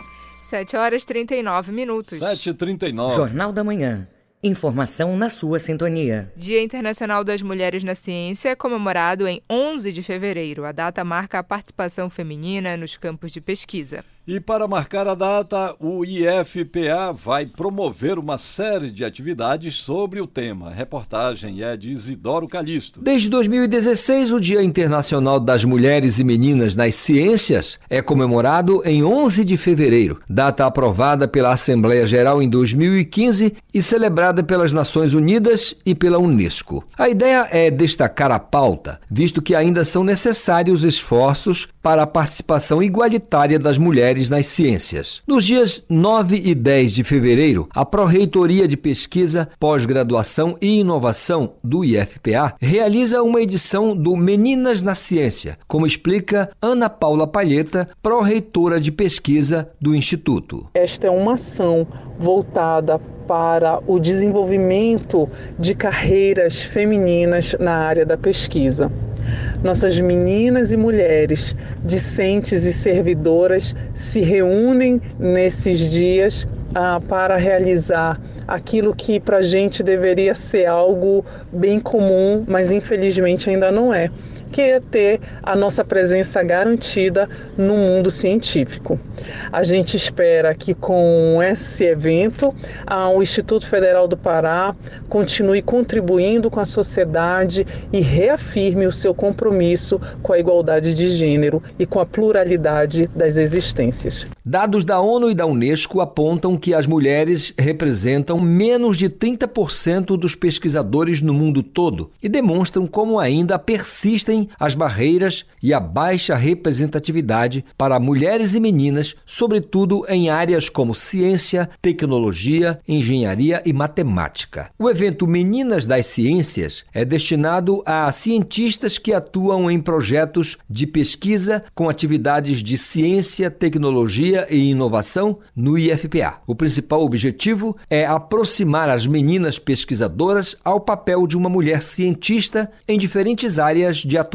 7 horas 39 minutos. 7h39. Jornal da Manhã. Informação na sua sintonia. Dia Internacional das Mulheres na Ciência é comemorado em 11 de fevereiro. A data marca a participação feminina nos campos de pesquisa. E para marcar a data, o IFPA vai promover uma série de atividades sobre o tema. A reportagem é de Isidoro Calixto. Desde 2016, o Dia Internacional das Mulheres e Meninas nas Ciências é comemorado em 11 de fevereiro, data aprovada pela Assembleia Geral em 2015 e celebrada pelas Nações Unidas e pela Unesco. A ideia é destacar a pauta, visto que ainda são necessários esforços para a participação igualitária das mulheres nas ciências. Nos dias 9 e 10 de fevereiro, a Pró-Reitoria de Pesquisa, Pós-Graduação e Inovação do IFPA realiza uma edição do Meninas na Ciência, como explica Ana Paula Palheta, Pró-Reitora de Pesquisa do Instituto. Esta é uma ação voltada para o desenvolvimento de carreiras femininas na área da pesquisa. Nossas meninas e mulheres, discentes e servidoras, se reúnem nesses dias ah, para realizar aquilo que para a gente deveria ser algo bem comum, mas infelizmente ainda não é, que é ter a nossa presença garantida no mundo científico. A gente espera que com esse evento o Instituto Federal do Pará continue contribuindo com a sociedade e reafirme o seu compromisso com a igualdade de gênero e com a pluralidade das existências. Dados da ONU e da Unesco apontam que as mulheres representam menos de 30% dos pesquisadores no mundo todo e demonstram como ainda persistem as barreiras e a baixa representatividade para mulheres e meninas, sobretudo em áreas como ciência, tecnologia, engenharia e matemática. O evento Meninas das Ciências é destinado a cientistas que atuam em projetos de pesquisa com atividades de ciência, tecnologia e inovação no IFPA. O principal objetivo é aproximar as meninas pesquisadoras ao papel de uma mulher cientista em diferentes áreas de atuação.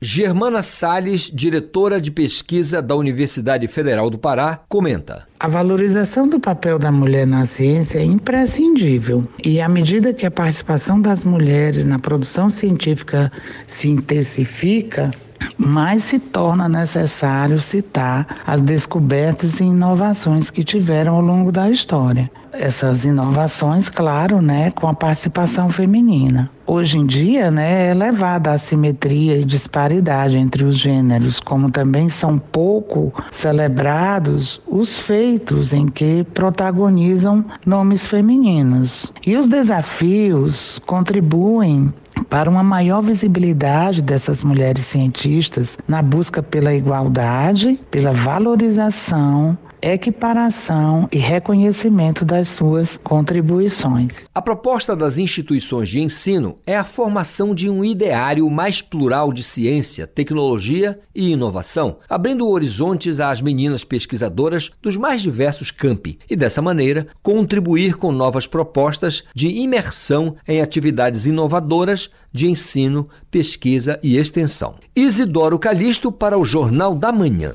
Germana Sales, diretora de pesquisa da Universidade Federal do Pará, comenta. A valorização do papel da mulher na ciência é imprescindível e à medida que a participação das mulheres na produção científica se intensifica, mais se torna necessário citar as descobertas e inovações que tiveram ao longo da história. Essas inovações, claro, né, com a participação feminina. Hoje em dia, né, é elevada a assimetria e disparidade entre os gêneros, como também são pouco celebrados os feitos em que protagonizam nomes femininos. E os desafios contribuem para uma maior visibilidade dessas mulheres cientistas na busca pela igualdade, pela valorização equiparação e reconhecimento das suas contribuições. A proposta das instituições de ensino é a formação de um ideário mais plural de ciência, tecnologia e inovação, abrindo horizontes às meninas pesquisadoras dos mais diversos campi e, dessa maneira, contribuir com novas propostas de imersão em atividades inovadoras de ensino, pesquisa e extensão. Isidoro Calixto para o Jornal da Manhã.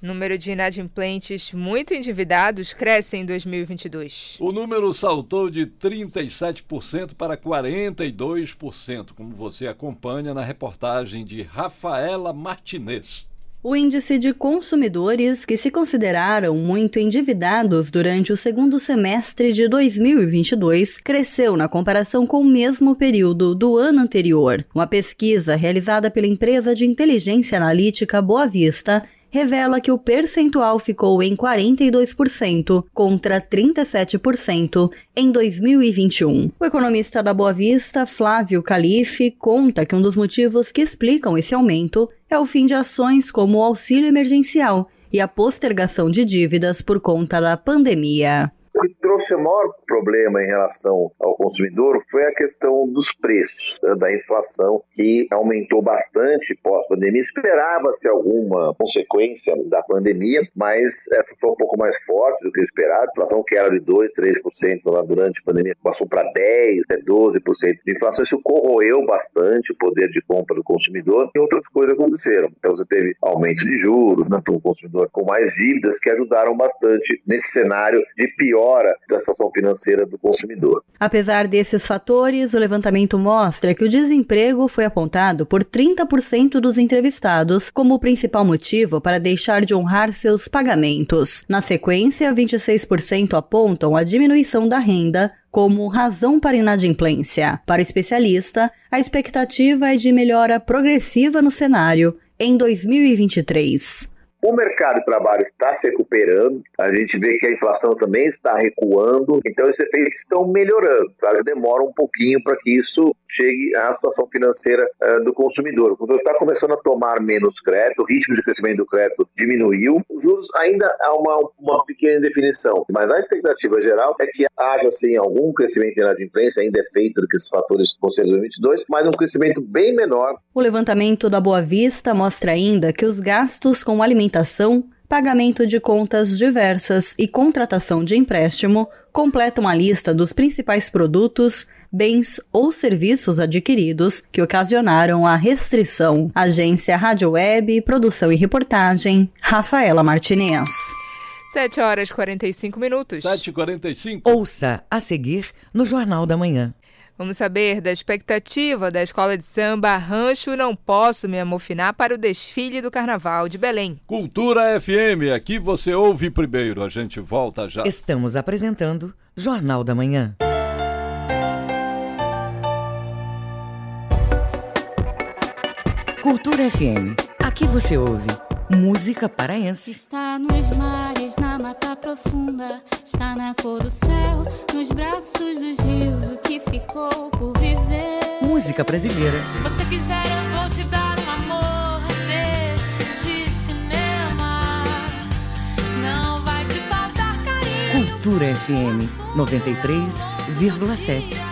Número de inadimplentes muito endividados cresce em 2022. O número saltou de 37% para 42%, como você acompanha na reportagem de Rafaela Martinez. O índice de consumidores que se consideraram muito endividados durante o segundo semestre de 2022 cresceu na comparação com o mesmo período do ano anterior. Uma pesquisa realizada pela empresa de inteligência analítica Boa Vista revela que o percentual ficou em 42% contra 37% em 2021. O economista da Boa Vista, Flávio Calife, conta que um dos motivos que explicam esse aumento é o fim de ações como o auxílio emergencial e a postergação de dívidas por conta da pandemia. Que trouxe o maior problema em relação ao consumidor foi a questão dos preços, né, da inflação, que aumentou bastante pós-pandemia. Esperava-se alguma consequência da pandemia, mas essa foi um pouco mais forte do que esperado. A inflação que era de 2%, 3% lá durante a pandemia passou para 10%, até 12% de inflação. Isso corroeu bastante o poder de compra do consumidor e outras coisas aconteceram. Então você teve aumento de juros, né, o consumidor com mais dívidas que ajudaram bastante nesse cenário de da situação financeira do consumidor. Apesar desses fatores, o levantamento mostra que o desemprego foi apontado por 30% dos entrevistados como o principal motivo para deixar de honrar seus pagamentos. Na sequência, 26% apontam a diminuição da renda como razão para inadimplência. Para o especialista, a expectativa é de melhora progressiva no cenário em 2023. O mercado de trabalho está se recuperando, a gente vê que a inflação também está recuando, então esses efeitos estão melhorando. Claro, demora um pouquinho para que isso chegue à situação financeira uh, do consumidor. O consumidor está começando a tomar menos crédito, o ritmo de crescimento do crédito diminuiu, os juros ainda há uma, uma pequena indefinição, mas a expectativa geral é que haja assim, algum crescimento de inadimplência, ainda é feito do que esses fatores ser 2022, mas um crescimento bem menor. O levantamento da Boa Vista mostra ainda que os gastos com alimentação alimentação, pagamento de contas diversas e contratação de empréstimo completam a lista dos principais produtos, bens ou serviços adquiridos que ocasionaram a restrição. Agência Rádio Web, produção e reportagem, Rafaela Martinez. 7 horas 45 minutos. 7h45. Ouça a seguir no Jornal da Manhã. Vamos saber da expectativa da escola de samba Rancho Não Posso Me Amofinar para o desfile do Carnaval de Belém. Cultura FM, aqui você ouve primeiro, a gente volta já. Estamos apresentando Jornal da Manhã. Cultura FM, aqui você ouve música paraense. Está nos mares, na mata profunda, está na cor do céu, nos braços dos rios, o que ficou por viver. Música brasileira. Se você quiser, eu vou te dar um amor desses de cinema. Não vai te faltar carinho. Cultura FM 93,7.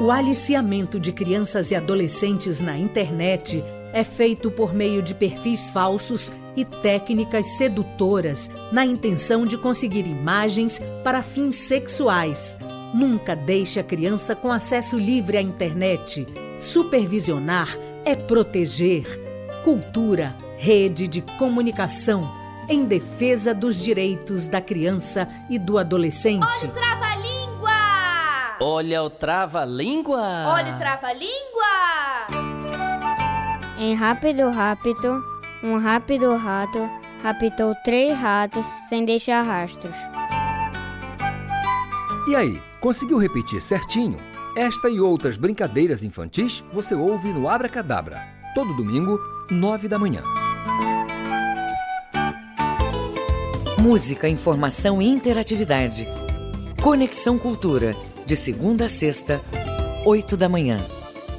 O aliciamento de crianças e adolescentes na internet é feito por meio de perfis falsos e técnicas sedutoras na intenção de conseguir imagens para fins sexuais. Nunca deixe a criança com acesso livre à internet. Supervisionar é proteger. Cultura, rede de comunicação em defesa dos direitos da criança e do adolescente. Olha o trava-língua! Olha o trava-língua! Olha o trava-língua! Em rápido, rápido, um rápido rato raptou três ratos sem deixar rastros. E aí, conseguiu repetir certinho? Esta e outras brincadeiras infantis você ouve no Abra Cadabra, todo domingo, nove da manhã. Música, informação e interatividade. Conexão Cultura, de segunda a sexta, oito da manhã.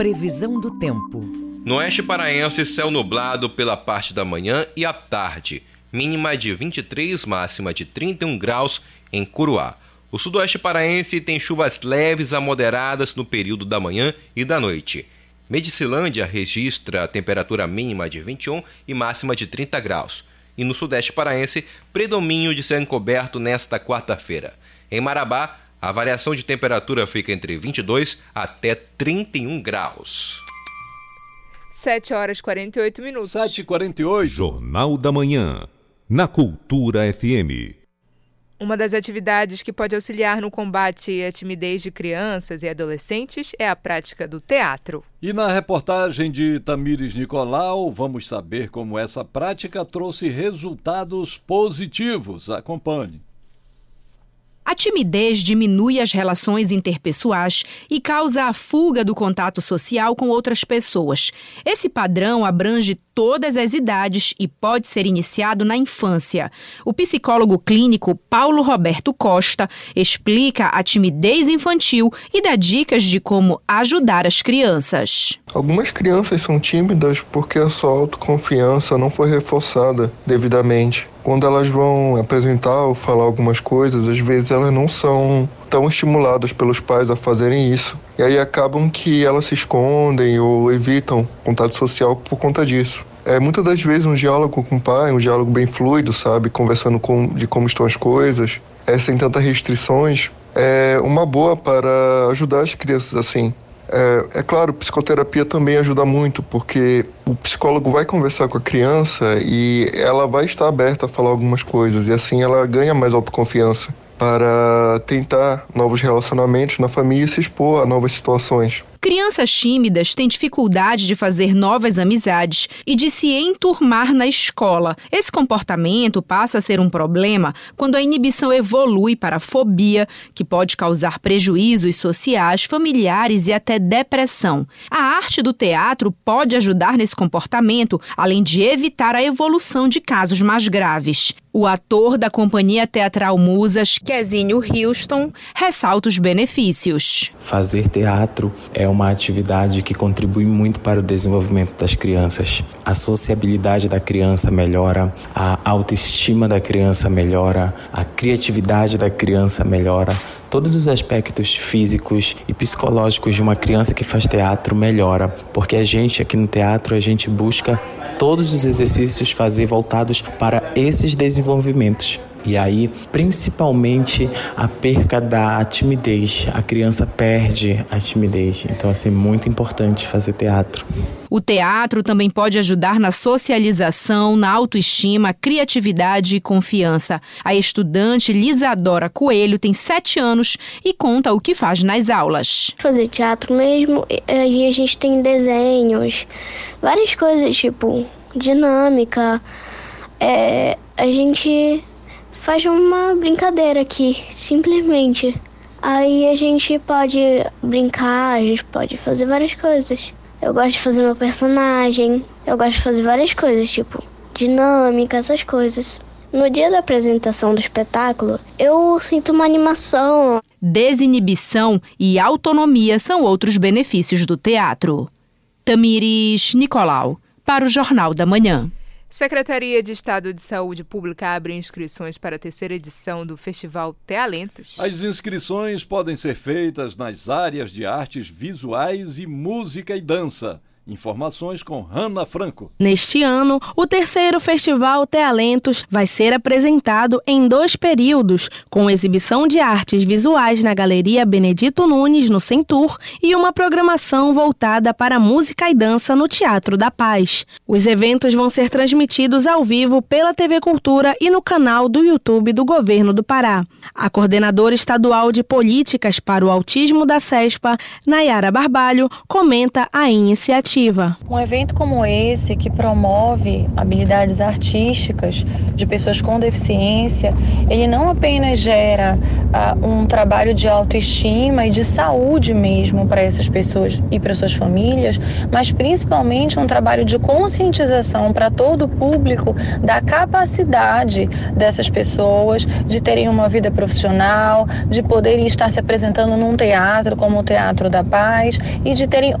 Previsão do tempo. No oeste paraense, céu nublado pela parte da manhã e à tarde. Mínima de 23, máxima de 31 graus em Curuá. O sudoeste paraense tem chuvas leves a moderadas no período da manhã e da noite. Medicilândia registra temperatura mínima de 21 e máxima de 30 graus. E no sudeste paraense, predomínio de céu encoberto nesta quarta-feira. Em Marabá, a variação de temperatura fica entre 22 até 31 graus. 7 horas e 48 minutos. 7 e 48 Jornal da Manhã, na Cultura FM. Uma das atividades que pode auxiliar no combate à timidez de crianças e adolescentes é a prática do teatro. E na reportagem de Tamires Nicolau, vamos saber como essa prática trouxe resultados positivos. Acompanhe. A timidez diminui as relações interpessoais e causa a fuga do contato social com outras pessoas. Esse padrão abrange todas as idades e pode ser iniciado na infância. O psicólogo clínico Paulo Roberto Costa explica a timidez infantil e dá dicas de como ajudar as crianças. Algumas crianças são tímidas porque a sua autoconfiança não foi reforçada devidamente. Quando elas vão apresentar ou falar algumas coisas, às vezes elas não são tão estimuladas pelos pais a fazerem isso. E aí acabam que elas se escondem ou evitam contato social por conta disso. É muitas das vezes um diálogo com o pai, um diálogo bem fluido, sabe, conversando com, de como estão as coisas, é, sem tantas restrições, é uma boa para ajudar as crianças assim. É, é, claro, psicoterapia também ajuda muito, porque o psicólogo vai conversar com a criança e ela vai estar aberta a falar algumas coisas, e assim ela ganha mais autoconfiança para tentar novos relacionamentos na família e se expor a novas situações. Crianças tímidas têm dificuldade de fazer novas amizades e de se enturmar na escola. Esse comportamento passa a ser um problema quando a inibição evolui para fobia, que pode causar prejuízos sociais, familiares e até depressão. A arte do teatro pode ajudar nesse comportamento, além de evitar a evolução de casos mais graves. O ator da Companhia Teatral Musas, Kezinho Houston, ressalta os benefícios. Fazer teatro é uma atividade que contribui muito para o desenvolvimento das crianças. A sociabilidade da criança melhora, a autoestima da criança melhora, a criatividade da criança melhora. Todos os aspectos físicos e psicológicos de uma criança que faz teatro melhora, porque a gente aqui no teatro a gente busca todos os exercícios fazer voltados para esses desenvolvimentos. E aí, principalmente a perca da timidez. A criança perde a timidez. Então, assim, muito importante fazer teatro. O teatro também pode ajudar na socialização, na autoestima, criatividade e confiança. A estudante Lisadora Coelho tem sete anos e conta o que faz nas aulas. Fazer teatro mesmo, aí a gente tem desenhos, várias coisas, tipo dinâmica. É, a gente faz uma brincadeira aqui, simplesmente. Aí a gente pode brincar, a gente pode fazer várias coisas. Eu gosto de fazer meu personagem, eu gosto de fazer várias coisas, tipo dinâmica, essas coisas. No dia da apresentação do espetáculo, eu sinto uma animação. Desinibição e autonomia são outros benefícios do teatro. Tamires Nicolau, para o Jornal da Manhã. Secretaria de Estado de Saúde Pública abre inscrições para a terceira edição do Festival Talentos. As inscrições podem ser feitas nas áreas de artes visuais e música e dança. Informações com Hanna Franco. Neste ano, o terceiro Festival Talentos vai ser apresentado em dois períodos, com exibição de artes visuais na Galeria Benedito Nunes, no Centur, e uma programação voltada para música e dança no Teatro da Paz. Os eventos vão ser transmitidos ao vivo pela TV Cultura e no canal do YouTube do Governo do Pará. A coordenadora estadual de políticas para o autismo da CESPA, Nayara Barbalho, comenta a iniciativa. Um evento como esse, que promove habilidades artísticas de pessoas com deficiência, ele não apenas gera uh, um trabalho de autoestima e de saúde mesmo para essas pessoas e para suas famílias, mas principalmente um trabalho de conscientização para todo o público da capacidade dessas pessoas de terem uma vida profissional, de poderem estar se apresentando num teatro como o Teatro da Paz e de terem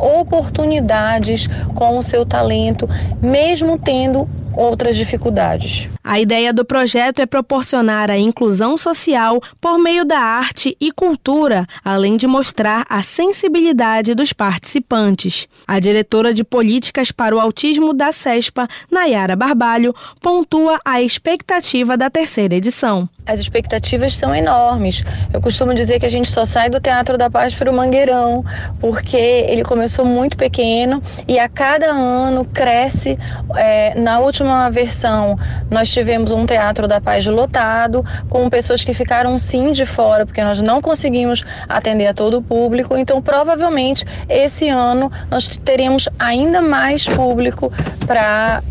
com o seu talento, mesmo tendo outras dificuldades. A ideia do projeto é proporcionar a inclusão social por meio da arte e cultura, além de mostrar a sensibilidade dos participantes. A diretora de políticas para o autismo da CESPA, Nayara Barbalho, pontua a expectativa da terceira edição. As expectativas são enormes. Eu costumo dizer que a gente só sai do Teatro da Paz para o Mangueirão, porque ele começou muito pequeno e a cada ano cresce. É, na última versão, nós tivemos um Teatro da Paz lotado, com pessoas que ficaram sim de fora, porque nós não conseguimos atender a todo o público. Então, provavelmente, esse ano nós teremos ainda mais público para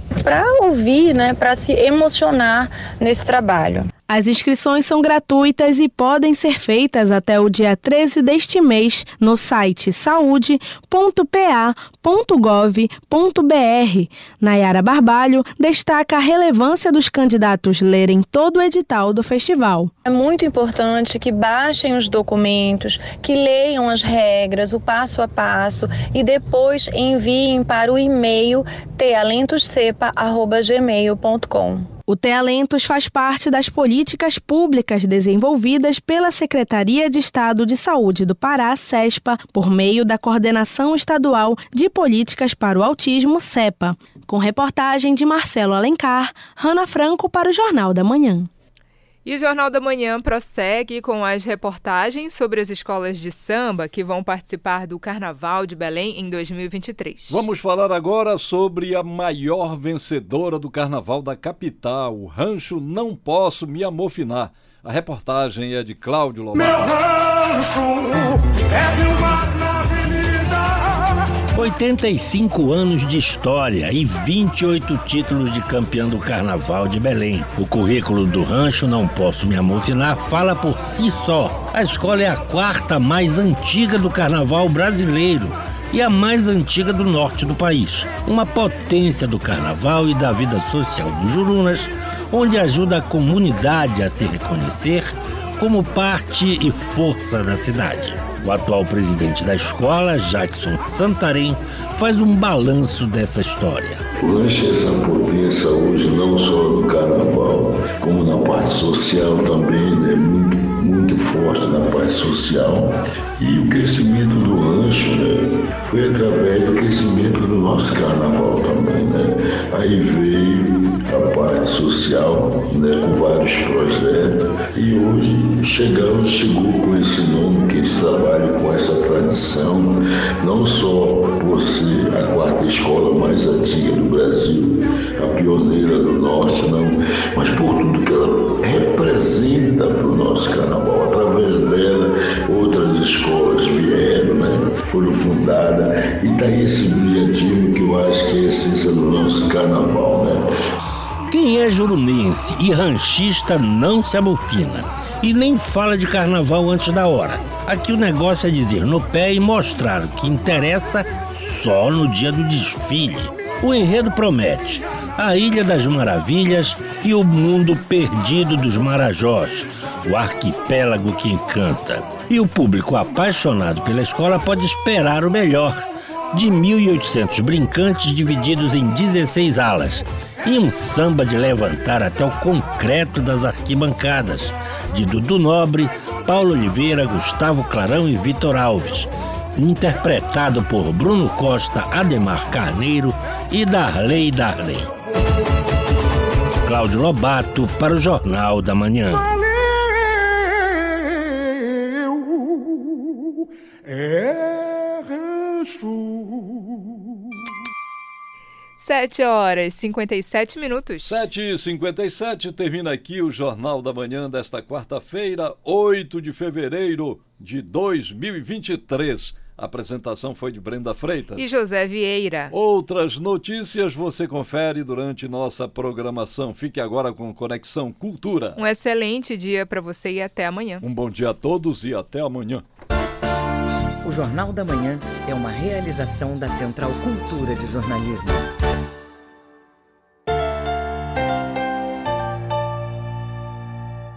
ouvir, né, para se emocionar nesse trabalho. As inscrições são gratuitas e podem ser feitas até o dia 13 deste mês no site saude.pa.gov.br. Nayara Barbalho destaca a relevância dos candidatos lerem todo o edital do festival. É muito importante que baixem os documentos, que leiam as regras, o passo a passo e depois enviem para o e-mail talentoscepa.gmail.com. O T-Alentos faz parte das políticas públicas desenvolvidas pela Secretaria de Estado de Saúde do Pará, SESPA, por meio da Coordenação Estadual de Políticas para o Autismo, CEPA. Com reportagem de Marcelo Alencar, Rana Franco para o Jornal da Manhã. E o Jornal da Manhã prossegue com as reportagens sobre as escolas de samba que vão participar do Carnaval de Belém em 2023. Vamos falar agora sobre a maior vencedora do Carnaval da capital, o Rancho Não Posso Me Amofinar. A reportagem é de Cláudio Lobato. Meu rancho é de uma 85 anos de história e 28 títulos de campeão do Carnaval de Belém. O currículo do rancho, não posso me amofinar, fala por si só. A escola é a quarta mais antiga do Carnaval brasileiro e a mais antiga do norte do país. Uma potência do Carnaval e da vida social dos Jurunas, onde ajuda a comunidade a se reconhecer como parte e força da cidade. O atual presidente da escola, Jackson Santarém, faz um balanço dessa história. Lanche essa potência hoje, não só no carnaval, como na parte social também, é muito forte na parte social. E o crescimento do rancho né, foi através do crescimento do nosso carnaval também. Né? Aí veio a parte social, né, com vários projetos, e hoje chegamos, chegou com esse nome que eles trabalham com essa tradição, não só por ser a quarta escola mais antiga do Brasil, a pioneira do norte, e está esse brilhantismo que eu acho que é a essência do nosso carnaval. Né? Quem é jurunense e ranchista não se amofina e nem fala de carnaval antes da hora. Aqui o negócio é dizer no pé e mostrar o que interessa só no dia do desfile. O enredo promete a Ilha das Maravilhas e o mundo perdido dos Marajós, o arquipélago que encanta. E o público apaixonado pela escola pode esperar o melhor. De 1.800 brincantes divididos em 16 alas e um samba de levantar até o concreto das arquibancadas, de Dudu Nobre, Paulo Oliveira, Gustavo Clarão e Vitor Alves, interpretado por Bruno Costa, Ademar Carneiro e Darley Darley. Cláudio Lobato para o Jornal da Manhã. 7 horas e 57 minutos. 7 e 57 termina aqui o Jornal da Manhã desta quarta-feira, 8 de fevereiro de 2023. A apresentação foi de Brenda Freitas e José Vieira. Outras notícias você confere durante nossa programação. Fique agora com Conexão Cultura. Um excelente dia para você e até amanhã. Um bom dia a todos e até amanhã. O Jornal da Manhã é uma realização da Central Cultura de Jornalismo.